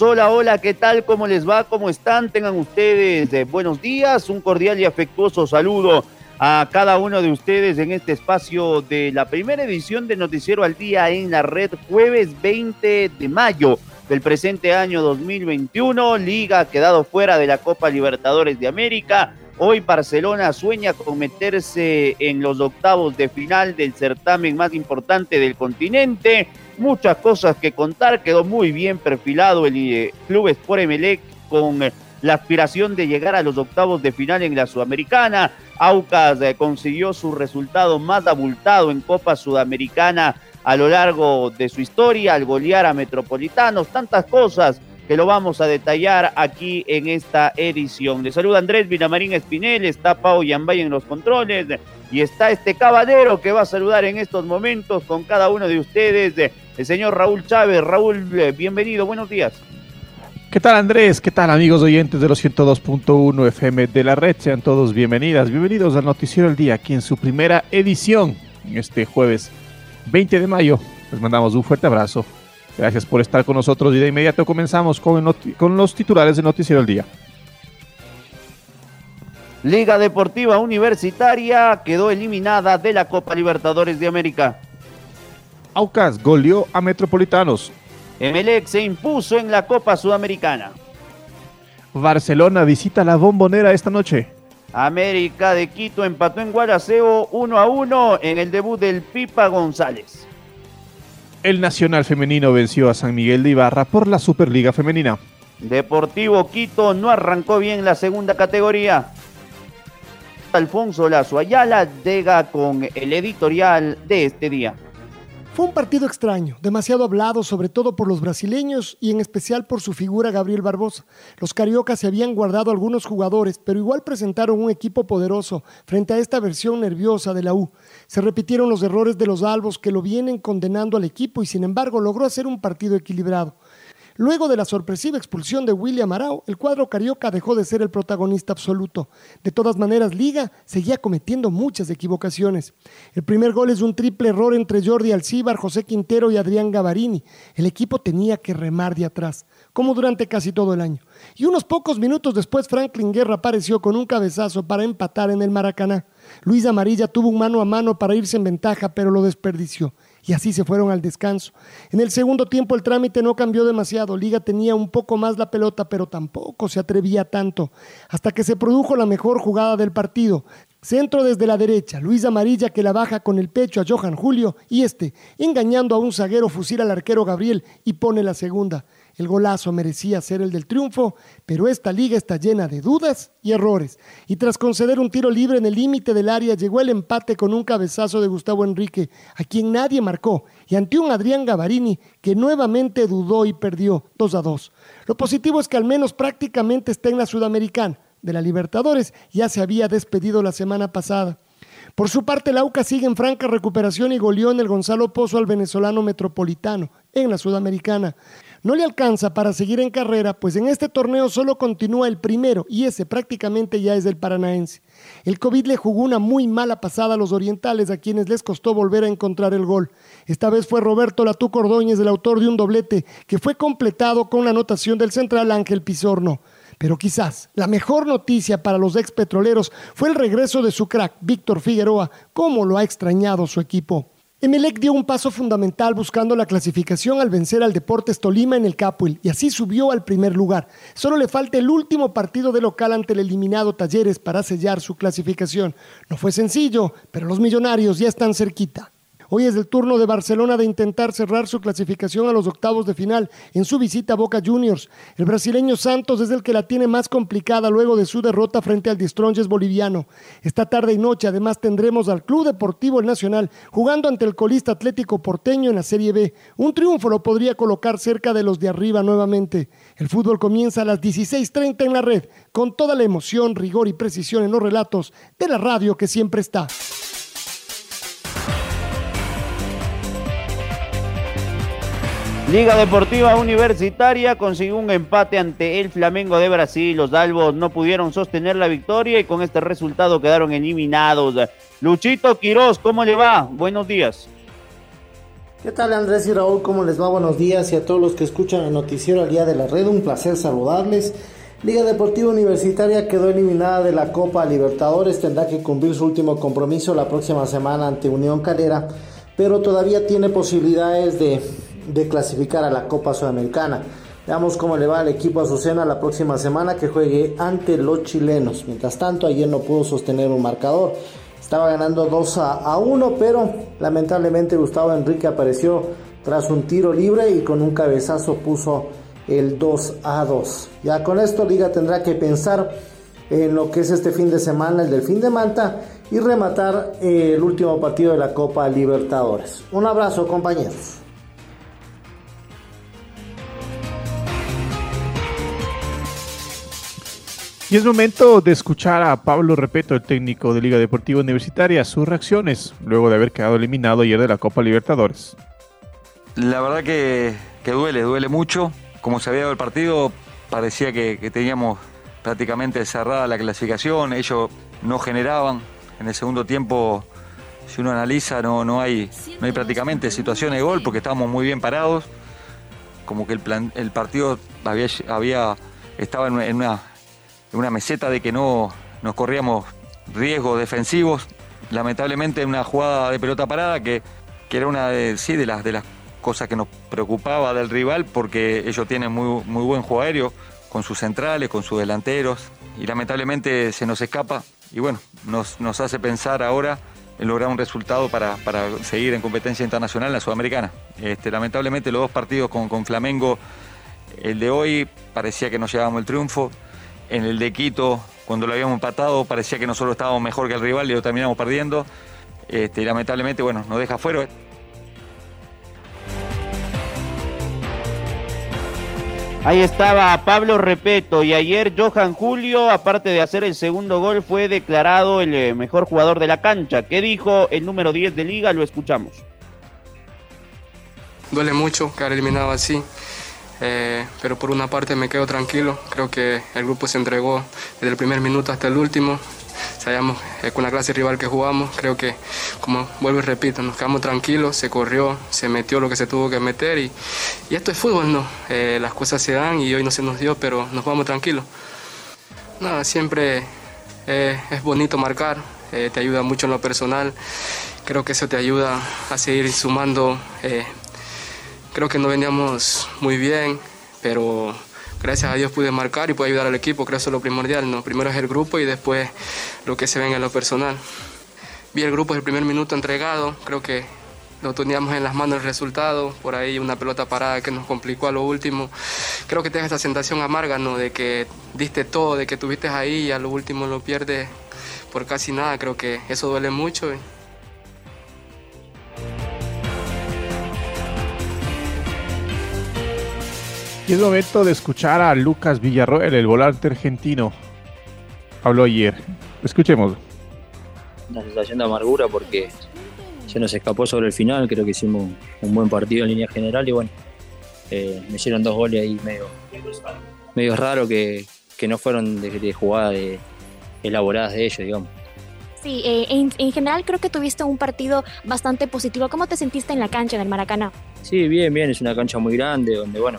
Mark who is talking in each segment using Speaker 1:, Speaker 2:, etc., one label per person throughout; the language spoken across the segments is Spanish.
Speaker 1: Hola, hola, ¿qué tal? ¿Cómo les va? ¿Cómo están? Tengan ustedes eh, buenos días. Un cordial y afectuoso saludo a cada uno de ustedes en este espacio de la primera edición de Noticiero al Día en la red, jueves 20 de mayo del presente año 2021. Liga ha quedado fuera de la Copa Libertadores de América. Hoy Barcelona sueña con meterse en los octavos de final del certamen más importante del continente muchas cosas que contar. Quedó muy bien perfilado el eh, Club Sport Emelec con eh, la aspiración de llegar a los octavos de final en la Sudamericana. Aucas eh, consiguió su resultado más abultado en Copa Sudamericana a lo largo de su historia al golear a Metropolitanos. Tantas cosas que lo vamos a detallar aquí en esta edición. Le saluda Andrés Vinamarín Espinel, está Pau Yambay en los controles y está este caballero que va a saludar en estos momentos con cada uno de ustedes el señor Raúl Chávez. Raúl, eh, bienvenido, buenos días.
Speaker 2: ¿Qué tal Andrés? ¿Qué tal amigos oyentes de los 102.1 FM de la red? Sean todos bienvenidas, bienvenidos al Noticiero del Día, aquí en su primera edición, en este jueves 20 de mayo. Les mandamos un fuerte abrazo. Gracias por estar con nosotros y de inmediato comenzamos con, con los titulares del Noticiero del Día.
Speaker 1: Liga Deportiva Universitaria quedó eliminada de la Copa Libertadores de América.
Speaker 2: Aucas goleó a Metropolitanos.
Speaker 1: Emelec se impuso en la Copa Sudamericana.
Speaker 2: Barcelona visita la bombonera esta noche.
Speaker 1: América de Quito empató en Guaraceo 1 a 1 en el debut del Pipa González.
Speaker 2: El Nacional Femenino venció a San Miguel de Ibarra por la Superliga Femenina.
Speaker 1: Deportivo Quito no arrancó bien la segunda categoría. Alfonso Lazo Ayala llega con el editorial de este día.
Speaker 3: Fue un partido extraño, demasiado hablado, sobre todo por los brasileños y en especial por su figura Gabriel Barbosa. Los cariocas se habían guardado algunos jugadores, pero igual presentaron un equipo poderoso frente a esta versión nerviosa de la U. Se repitieron los errores de los albos que lo vienen condenando al equipo y sin embargo logró hacer un partido equilibrado. Luego de la sorpresiva expulsión de William Arau, el cuadro carioca dejó de ser el protagonista absoluto. De todas maneras, Liga seguía cometiendo muchas equivocaciones. El primer gol es un triple error entre Jordi Alcíbar, José Quintero y Adrián Gavarini. El equipo tenía que remar de atrás, como durante casi todo el año. Y unos pocos minutos después, Franklin Guerra apareció con un cabezazo para empatar en el Maracaná. Luis Amarilla tuvo un mano a mano para irse en ventaja, pero lo desperdició y así se fueron al descanso. En el segundo tiempo el trámite no cambió demasiado, Liga tenía un poco más la pelota, pero tampoco se atrevía tanto, hasta que se produjo la mejor jugada del partido. Centro desde la derecha, Luis Amarilla que la baja con el pecho a Johan Julio y este, engañando a un zaguero, fusila al arquero Gabriel y pone la segunda. El golazo merecía ser el del triunfo, pero esta liga está llena de dudas y errores. Y tras conceder un tiro libre en el límite del área, llegó el empate con un cabezazo de Gustavo Enrique, a quien nadie marcó, y ante un Adrián Gavarini que nuevamente dudó y perdió 2 a 2. Lo positivo es que al menos prácticamente está en la Sudamericana. De la Libertadores ya se había despedido la semana pasada. Por su parte, Lauca sigue en franca recuperación y goleó en el Gonzalo Pozo al venezolano metropolitano en la Sudamericana no le alcanza para seguir en carrera, pues en este torneo solo continúa el primero y ese prácticamente ya es del paranaense. El COVID le jugó una muy mala pasada a los orientales, a quienes les costó volver a encontrar el gol. Esta vez fue Roberto Latú Cordóñez, el autor de un doblete, que fue completado con la anotación del central Ángel Pizorno. Pero quizás la mejor noticia para los ex petroleros fue el regreso de su crack, Víctor Figueroa, cómo lo ha extrañado su equipo. Emelec dio un paso fundamental buscando la clasificación al vencer al Deportes Tolima en el Capuel y así subió al primer lugar. Solo le falta el último partido de local ante el eliminado Talleres para sellar su clasificación. No fue sencillo, pero los millonarios ya están cerquita. Hoy es el turno de Barcelona de intentar cerrar su clasificación a los octavos de final en su visita a Boca Juniors. El brasileño Santos es el que la tiene más complicada luego de su derrota frente al Distronges boliviano. Esta tarde y noche además tendremos al Club Deportivo Nacional jugando ante el colista Atlético Porteño en la Serie B. Un triunfo lo podría colocar cerca de los de arriba nuevamente. El fútbol comienza a las 16.30 en la red, con toda la emoción, rigor y precisión en los relatos de la radio que siempre está.
Speaker 1: Liga Deportiva Universitaria consiguió un empate ante el Flamengo de Brasil. Los Albos no pudieron sostener la victoria y con este resultado quedaron eliminados. Luchito Quiroz, ¿cómo le va? Buenos días.
Speaker 4: ¿Qué tal Andrés y Raúl? ¿Cómo les va? Buenos días y a todos los que escuchan el noticiero al día de la red. Un placer saludarles. Liga Deportiva Universitaria quedó eliminada de la Copa Libertadores. Tendrá que cumplir su último compromiso la próxima semana ante Unión Calera, pero todavía tiene posibilidades de de clasificar a la Copa Sudamericana. Veamos cómo le va al equipo Azucena la próxima semana que juegue ante los chilenos. Mientras tanto, ayer no pudo sostener un marcador. Estaba ganando 2 a, 1, pero lamentablemente Gustavo Enrique apareció tras un tiro libre y con un cabezazo puso el 2 a 2. Ya con esto Liga tendrá que pensar en lo que es este fin de semana, el del fin de Manta, y rematar el último partido de la Copa Libertadores. Un abrazo compañeros.
Speaker 2: Y es momento de escuchar a Pablo Repeto, el técnico de Liga Deportiva Universitaria, sus reacciones luego de haber quedado eliminado ayer de la Copa Libertadores.
Speaker 5: La verdad que, duele, duele mucho. Como se había dado el partido, parecía que, teníamos prácticamente cerrada la clasificación, ellos no generaban. En el segundo tiempo, si uno analiza, no, hay, no hay prácticamente situaciones de gol porque estábamos muy bien parados. Como que el, plan, el partido había, había, estaba en una una meseta de que no nos corríamos riesgos defensivos. Lamentablemente en una jugada de pelota parada que, era una de, sí, de, las, de las cosas que nos preocupaba del rival porque ellos tienen muy, muy buen juego aéreo con sus centrales, con sus delanteros y lamentablemente se nos escapa y bueno, nos, nos hace pensar ahora en lograr un resultado para, seguir en competencia internacional en la Sudamericana. Este, lamentablemente los dos partidos con, con Flamengo, el de hoy parecía que nos llevábamos el triunfo, en el de Quito, cuando lo habíamos empatado, parecía que nosotros estábamos mejor que el rival y lo terminamos perdiendo. Este, y lamentablemente, bueno, nos deja fuera.
Speaker 1: Ahí estaba Pablo Repeto y ayer Johan Julio, aparte de hacer el segundo gol, fue declarado el eh, mejor jugador de la cancha. ¿Qué dijo el número 10 de liga? Lo escuchamos.
Speaker 6: Duele mucho quedar eliminado así. Eh, pero por una parte me quedo tranquilo, creo que el grupo se entregó desde el primer minuto hasta el último, sabíamos eh, con la clase rival que jugamos, creo que, como vuelvo y repito, nos quedamos tranquilos, se corrió, se metió lo que se tuvo que meter y, esto es fútbol, ¿no? Eh, las cosas se dan y hoy no se nos dio, pero nos vamos tranquilos. Nada, siempre es bonito marcar, te ayuda mucho en lo personal, creo que eso te ayuda a seguir sumando Creo que no veníamos muy bien, pero gracias a Dios pude marcar y pude ayudar al equipo, creo que eso es lo primordial, ¿no? Primero es el grupo y después lo que se venga en lo personal. Vi el grupo desde el primer minuto entregado, creo que lo teníamos en las manos el resultado, por ahí una pelota parada que nos complicó a lo último. Creo que te esta sensación amarga, ¿no? De que diste todo, de que tuviste ahí y a lo último lo pierdes por casi nada, creo que eso duele mucho.
Speaker 2: Es momento de escuchar a Lucas Villarroel, el volante argentino. Habló ayer. Escuchemos.
Speaker 7: Una sensación de amargura porque se nos escapó sobre el final. Creo que hicimos un buen partido en línea general y bueno, eh, me hicieron dos goles ahí medio, medio raro que, no fueron de, jugadas elaboradas de ellos, digamos.
Speaker 8: Sí, eh, en, en, general creo que tuviste un partido bastante positivo. ¿Cómo te sentiste en la cancha, en el Maracaná?
Speaker 7: Sí, bien, bien. Es una cancha muy grande donde, bueno,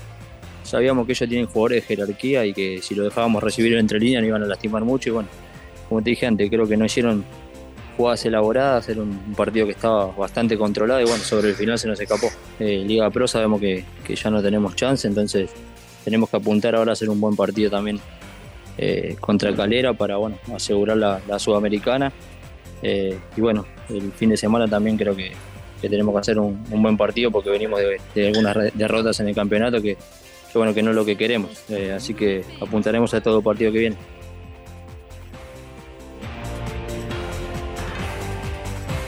Speaker 7: sabíamos que ellos tienen jugadores de jerarquía y que si lo dejábamos recibir entre líneas no iban a lastimar mucho y bueno, como te dije antes, creo que no hicieron jugadas elaboradas, era un, partido que estaba bastante controlado y bueno, sobre el final se nos escapó. Eh, Liga Pro sabemos que, ya no tenemos chance, entonces tenemos que apuntar ahora a hacer un buen partido también eh, contra Calera para bueno, asegurar la, Sudamericana. Eh, y bueno, el fin de semana también creo que, tenemos que hacer un, buen partido porque venimos de, de algunas derrotas en el campeonato que, que bueno, que no es lo que queremos. Eh, así que apuntaremos a todo partido que viene.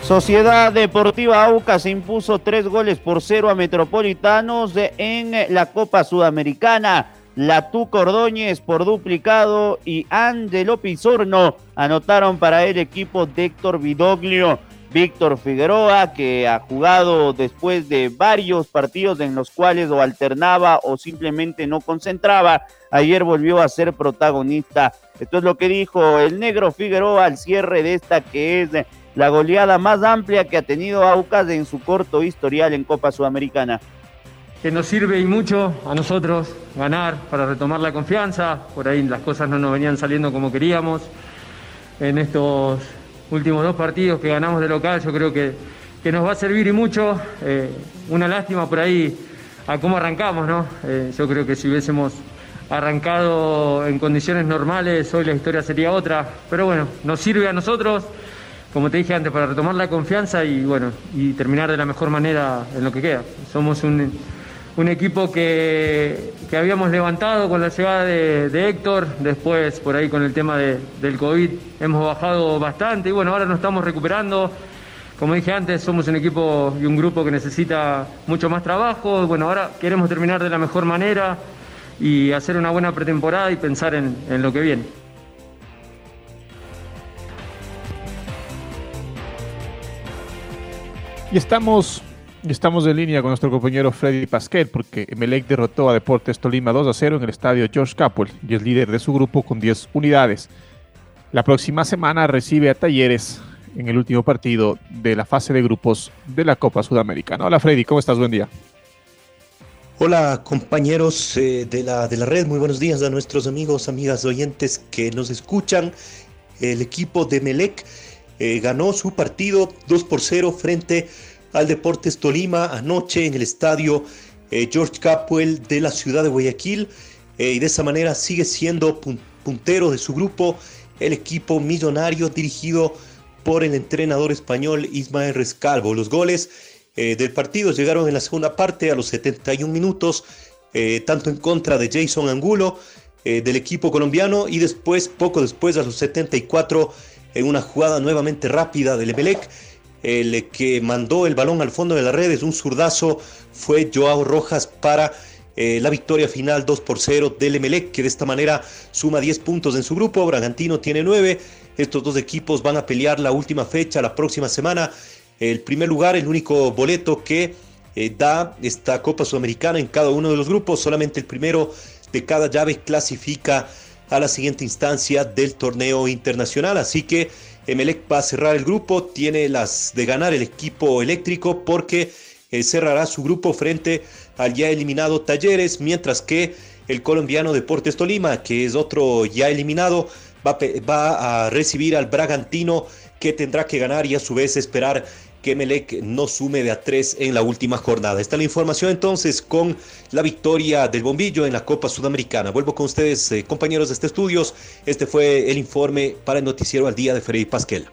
Speaker 1: Sociedad Deportiva Aucas impuso tres goles por cero a Metropolitanos en la Copa Sudamericana. Latú Cordóñez por duplicado y Angelo Pizorno anotaron para el equipo de Héctor Vidoglio. Víctor Figueroa, que ha jugado después de varios partidos en los cuales o alternaba o simplemente no concentraba, ayer volvió a ser protagonista. Esto es lo que dijo el negro Figueroa al cierre de esta que es la goleada más amplia que ha tenido Aucas en su corto historial en Copa Sudamericana.
Speaker 9: que nos sirve y mucho a nosotros ganar para retomar la confianza. Por ahí las cosas no nos venían saliendo como queríamos. En estos últimos dos partidos que ganamos de local, yo creo que, que nos va a servir y mucho. Eh, una lástima por ahí a cómo arrancamos, ¿no? Eh, yo creo que si hubiésemos arrancado en condiciones normales, hoy la historia sería otra. Pero bueno, nos sirve a nosotros, como te dije antes, para retomar la confianza y bueno, y terminar de la mejor manera en lo que queda. Somos un, un equipo que, que habíamos levantado con la llegada de, Héctor, después por ahí con el tema de- del COVID hemos bajado bastante y bueno, ahora nos estamos recuperando. Como dije antes, somos un equipo y un grupo que necesita mucho más trabajo. Bueno, ahora queremos terminar de la mejor manera y hacer una buena pretemporada y pensar en, en lo que viene.
Speaker 2: Y estamos, estamos en línea con nuestro compañero Freddy Pasquel, porque Emelec derrotó a Deportes Tolima 2 a 0 en el estadio George Capwell y es líder de su grupo con 10 unidades. La próxima semana recibe a Talleres en el último partido de la fase de grupos de la Copa Sudamericana. Hola Freddy, ¿cómo estás? Buen día.
Speaker 10: Hola compañeros eh, de, la, de la red, muy buenos días a nuestros amigos, amigas oyentes que nos escuchan. El equipo de Melec eh, ganó su partido 2 por 0 frente al Deportes Tolima anoche en el estadio eh, George Capwell de la ciudad de Guayaquil eh, y de esa manera sigue siendo pun- puntero de su grupo el equipo millonario dirigido por el entrenador español Ismael Rescalvo. Los goles eh, del partido llegaron en la segunda parte a los 71 minutos, tanto en contra de Jason Angulo del equipo colombiano y después, poco después, a los 74, en una jugada nuevamente rápida del Emelec, el que mandó el balón al fondo de la red es un zurdazo, fue Joao Rojas para eh, la victoria final 2 por 0 del Emelec, que de esta manera suma 10 puntos en su grupo, Bragantino tiene 9, estos dos equipos van a pelear la última fecha la próxima semana, el primer lugar, el único boleto que eh, da esta Copa Sudamericana en cada uno de los grupos, solamente el primero de cada llave clasifica a la siguiente instancia del torneo internacional, así que Emelec va a cerrar el grupo, tiene las de ganar el equipo eléctrico porque eh, cerrará su grupo frente al ya eliminado Talleres, mientras que el colombiano Deportes Tolima, que es otro ya eliminado, va a, pe- va a recibir al Bragantino que tendrá que ganar y a su vez esperar que Melec no sume de a tres en la última jornada. Está la información entonces con la victoria del Bombillo en la Copa Sudamericana. Vuelvo con ustedes, eh, compañeros de este estudios. Este fue el informe para el noticiero al día de Freddy Pasquel.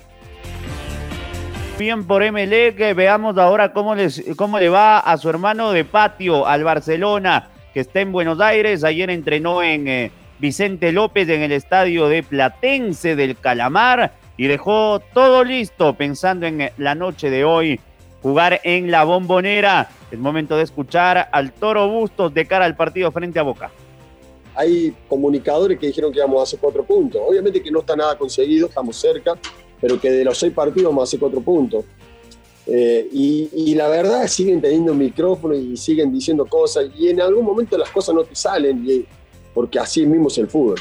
Speaker 1: Bien por Emelec, eh, veamos ahora cómo, les, cómo le va a su hermano de patio, al Barcelona, que está en Buenos Aires. Ayer entrenó en eh, Vicente López en el estadio de Platense del Calamar y dejó todo listo pensando en la noche de hoy jugar en la bombonera. Es momento de escuchar al Toro Bustos de cara al partido frente a Boca.
Speaker 11: hay comunicadores que dijeron que íbamos a hacer cuatro puntos. Obviamente que no está nada conseguido, estamos cerca, pero que de los seis partidos vamos a hacer cuatro puntos. Eh, y, y la verdad siguen teniendo micrófono y siguen diciendo cosas y en algún momento las cosas no te salen y- porque así mismo es el fútbol.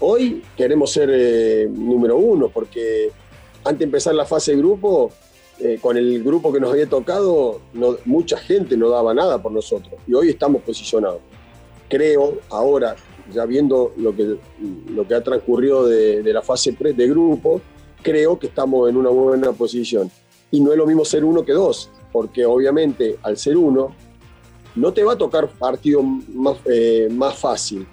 Speaker 11: Hoy queremos ser eh, número uno porque antes de empezar la fase de grupo, eh, con el grupo que nos había tocado, mucha gente no daba nada por nosotros y hoy estamos posicionados creo ahora, ya viendo lo que, lo que ha transcurrido de, la fase de grupo, creo que estamos en una buena posición. Y no es lo mismo ser uno que dos, porque obviamente al ser uno, no te va a tocar partido más, eh, más fácil.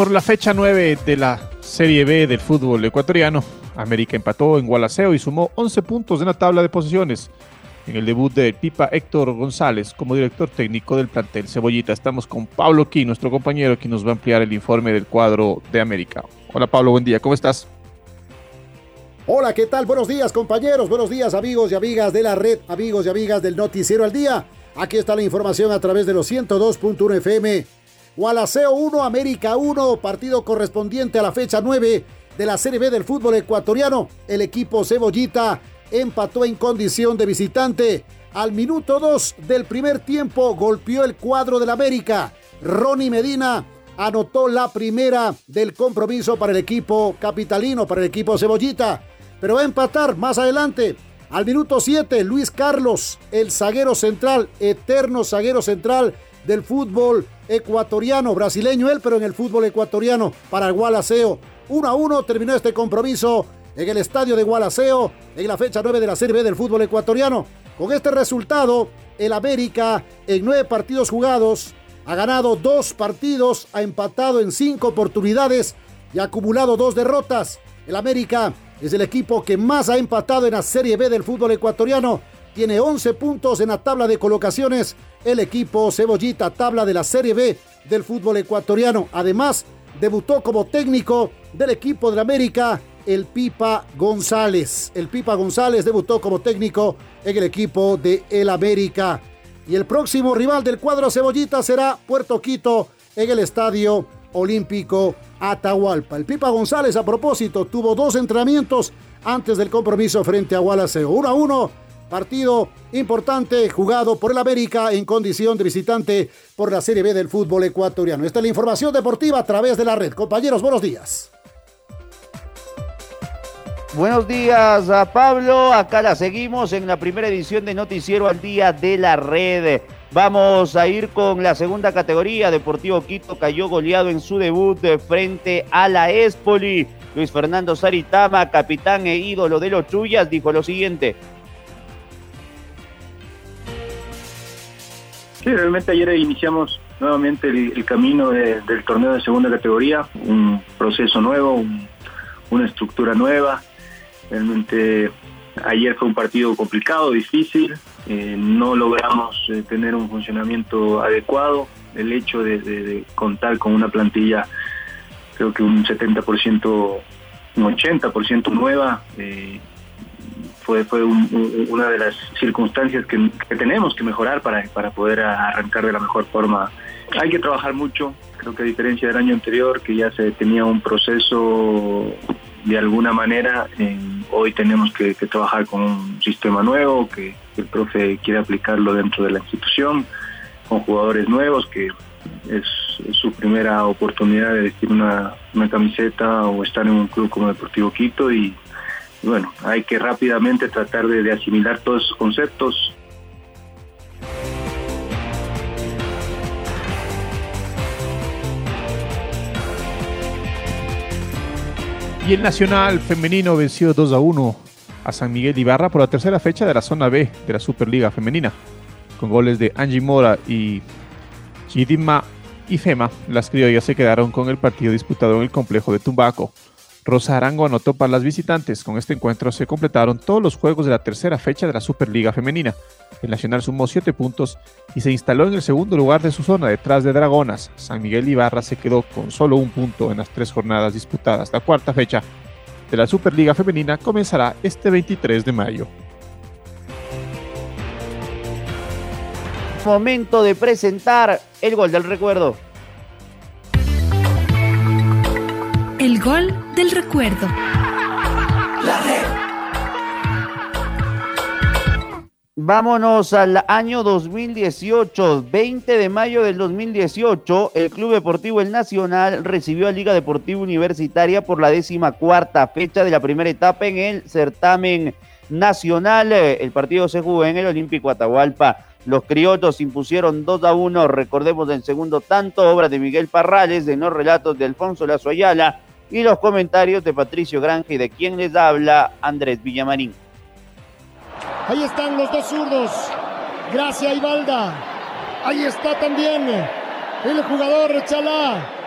Speaker 2: Por la fecha 9 de la Serie B del fútbol ecuatoriano. América empató en Gualaceo y sumó 11 puntos en la tabla de posiciones. En el debut de Pipa Héctor González como director técnico del plantel Cebollita. Estamos con Pablo Quí, nuestro compañero, que nos va a ampliar el informe del cuadro de América. Hola Pablo, buen día, ¿cómo estás?
Speaker 12: Hola, ¿qué tal? Buenos días compañeros, buenos días amigos y amigas de la red, amigos y amigas del Noticiero al Día. Aquí está la información a través de los 102.1 FM. Gualaceo 1, América 1, partido correspondiente a la fecha 9 de la Serie B del fútbol ecuatoriano. El equipo Cebollita empató en condición de visitante. Al minuto 2 del primer tiempo golpeó el cuadro del América. Ronnie Medina anotó la primera del compromiso para el equipo capitalino, para el equipo Cebollita. Pero va a empatar más adelante. Al minuto 7, Luis Carlos, el zaguero central, eterno zaguero central del fútbol ecuatoriano, brasileño él, pero en el fútbol ecuatoriano para Gualaceo. 1 a 1 terminó este compromiso en el estadio de Gualaceo en la fecha 9 de la Serie B del fútbol ecuatoriano. Con este resultado, el América en nueve partidos jugados ha ganado dos partidos, ha empatado en cinco oportunidades y ha acumulado dos derrotas. El América es el equipo que más ha empatado en la Serie B del fútbol ecuatoriano. Tiene 11 puntos en la tabla de colocaciones. El equipo Cebollita, tabla de la Serie B del fútbol ecuatoriano. Además, debutó como técnico del equipo de América el Pipa González. El Pipa González debutó como técnico en el equipo de El América. Y el próximo rival del cuadro Cebollita será Puerto Quito en el Estadio Olímpico Atahualpa. El Pipa González, a propósito, tuvo dos entrenamientos antes del compromiso frente a Gualaceo. 1 a 1, partido importante jugado por el América en condición de visitante por la Serie B del fútbol ecuatoriano. Esta es la información deportiva a través de la red. Compañeros, buenos días.
Speaker 1: Buenos días a Pablo, acá la seguimos en la primera edición de Noticiero al Día de la Red. Vamos a ir con la segunda categoría. Deportivo Quito cayó goleado en su debut frente a la Espoli. Luis Fernando Saritama, capitán e ídolo de los Chuyas, dijo lo siguiente.
Speaker 13: Sí, realmente ayer iniciamos nuevamente el, camino del torneo de segunda categoría, un proceso nuevo, una estructura nueva, Realmente ayer fue un partido complicado, difícil, eh, no logramos eh, tener un funcionamiento adecuado. El hecho de, contar con una plantilla, creo que un 70%, un 80% nueva, eh, fue, fue una de las circunstancias que, tenemos que mejorar para, para poder arrancar de la mejor forma. Hay que trabajar mucho, creo que a diferencia del año anterior, que ya se tenía un proceso de alguna manera hoy tenemos que, trabajar con un sistema nuevo, que, el profe quiere aplicarlo dentro de la institución, con jugadores nuevos, que es, su primera oportunidad de vestir una, camiseta o estar en un club como Deportivo Quito y, bueno, hay que rápidamente tratar de asimilar todos esos conceptos,
Speaker 2: Y el Nacional femenino venció 2 a 1 a San Miguel Ibarra por la tercera fecha de la zona B de la Superliga Femenina. Con goles de Angie Mora y Chidima y Fema, las criollas se quedaron con el partido disputado en el complejo de Tumbaco. Rosa Arango anotó para las visitantes. Con este encuentro se completaron todos los juegos de la tercera fecha de la Superliga Femenina. El Nacional sumó 7 puntos y se instaló en el segundo lugar de su zona detrás de Dragonas. San Miguel Ibarra se quedó con solo un punto en las tres jornadas disputadas. La cuarta fecha de la Superliga Femenina comenzará este 23 de mayo.
Speaker 1: Momento de presentar el gol del recuerdo.
Speaker 14: El gol del recuerdo.
Speaker 1: Vámonos al año 2018, 20 de mayo del 2018, el Club Deportivo El Nacional recibió a Liga Deportiva Universitaria por la décima cuarta fecha de la primera etapa en el certamen nacional. El partido se jugó en el Olímpico Atahualpa. Los criollos impusieron 2 a 1, recordemos el segundo tanto, obra de Miguel Parrales, de los relatos de Alfonso Lazo Ayala, y los comentarios de Patricio Granja y de quien les habla Andrés Villamarín.
Speaker 3: Ahí están los dos zurdos. Gracia y Ahí está también el jugador Chalá.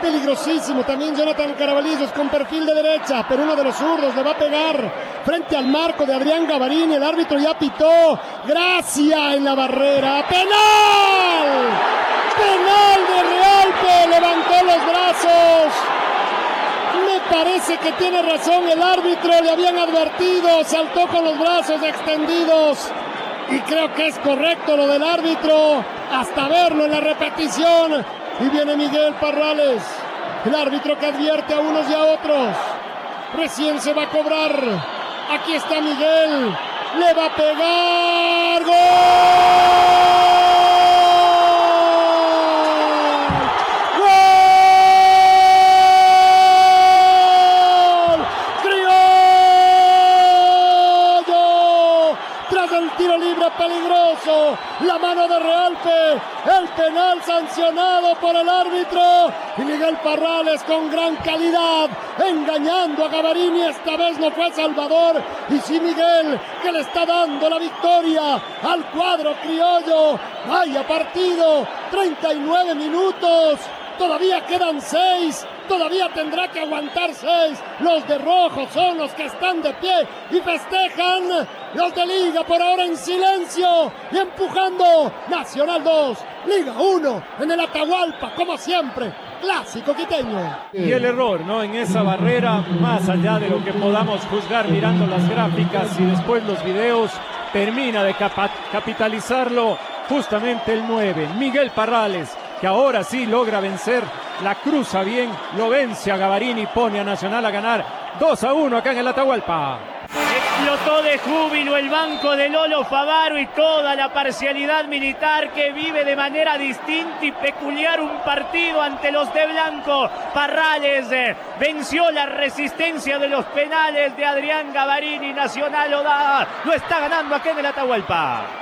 Speaker 3: Peligrosísimo también Jonathan Carabalillos con perfil de derecha, pero uno de los zurdos le va a pegar frente al marco de Adrián Gavarini. El árbitro ya pitó. Gracia en la barrera. ¡Penal! ¡Penal de Realpe! Levantó los brazos. Me parece que tiene razón el árbitro. Le habían advertido. Saltó con los brazos extendidos. Y creo que es correcto lo del árbitro. Hasta verlo en la repetición. Y viene Miguel Parrales, el árbitro que advierte a unos y a otros. Recién se va a cobrar. Aquí está Miguel. Le va a pegar. ¡Gol! De Realpe. El penal sancionado por el árbitro. Y Miguel Parrales con gran calidad. Engañando a Gavarini. Esta vez no fue Salvador. Y sí Miguel que le está dando la victoria al cuadro criollo. Vaya partido. 39 minutos. Todavía quedan seis. Todavía tendrá que aguantar seis. Los de rojo son los que están de pie y festejan. Los de Liga por ahora en silencio y empujando. Nacional 2, Liga 1 en el Atahualpa, como siempre. Clásico quiteño.
Speaker 15: Y el error, ¿no? En esa barrera, más allá de lo que podamos juzgar mirando las gráficas y después los videos, termina de capitalizarlo justamente el 9, Miguel Parrales, que ahora sí logra vencer, la cruza bien, lo vence a Gavarini, pone a Nacional a ganar 2 a 1 acá en el Atahualpa.
Speaker 16: Explotó de júbilo el banco de Lolo Favaro y toda la parcialidad militar que vive de manera distinta y peculiar un partido ante los de Blanco. Parrales eh, venció la resistencia de los penales de Adrián Gavarini. Nacional lo da, lo está ganando aquí en el Atahualpa.